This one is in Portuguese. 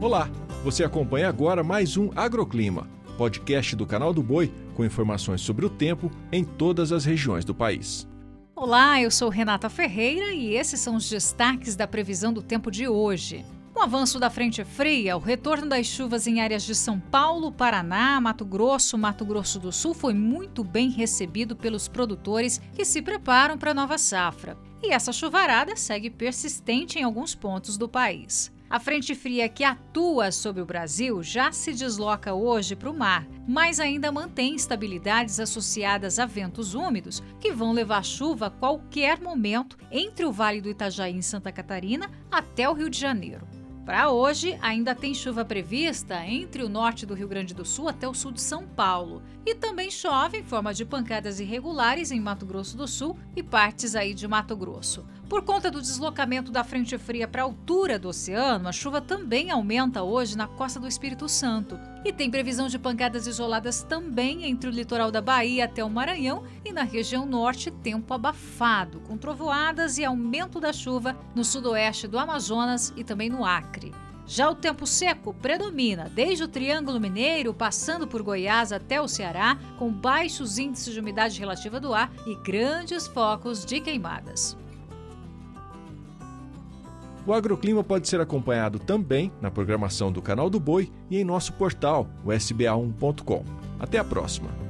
Olá, você acompanha agora mais um Agroclima, podcast do canal do Boi com informações sobre o tempo em todas as regiões do país. Olá, eu sou Renata Ferreira e esses são os destaques da previsão do tempo de hoje. Com o avanço da frente fria, o retorno das chuvas em áreas de São Paulo, Paraná, Mato Grosso, Mato Grosso do Sul foi muito bem recebido pelos produtores que se preparam para a nova safra. E essa chuvarada segue persistente em alguns pontos do país. A frente fria que atua sobre o Brasil já se desloca hoje para o mar, mas ainda mantém instabilidades associadas a ventos úmidos que vão levar chuva a qualquer momento entre o Vale do Itajaí em Santa Catarina até o Rio de Janeiro. Para hoje, ainda tem chuva prevista entre o norte do Rio Grande do Sul até o sul de São Paulo. E também chove em forma de pancadas irregulares em Mato Grosso do Sul e partes aí de Mato Grosso. Por conta do deslocamento da frente fria para a altura do oceano, a chuva também aumenta hoje na costa do Espírito Santo. E tem previsão de pancadas isoladas também entre o litoral da Bahia até o Maranhão e na região norte, tempo abafado, com trovoadas e aumento da chuva no sudoeste do Amazonas e também no Acre. Já o tempo seco predomina desde o Triângulo Mineiro, passando por Goiás até o Ceará, com baixos índices de umidade relativa do ar e grandes focos de queimadas. O agroclima pode ser acompanhado também na programação do Canal do Boi e em nosso portal, o sba1.com. Até a próxima!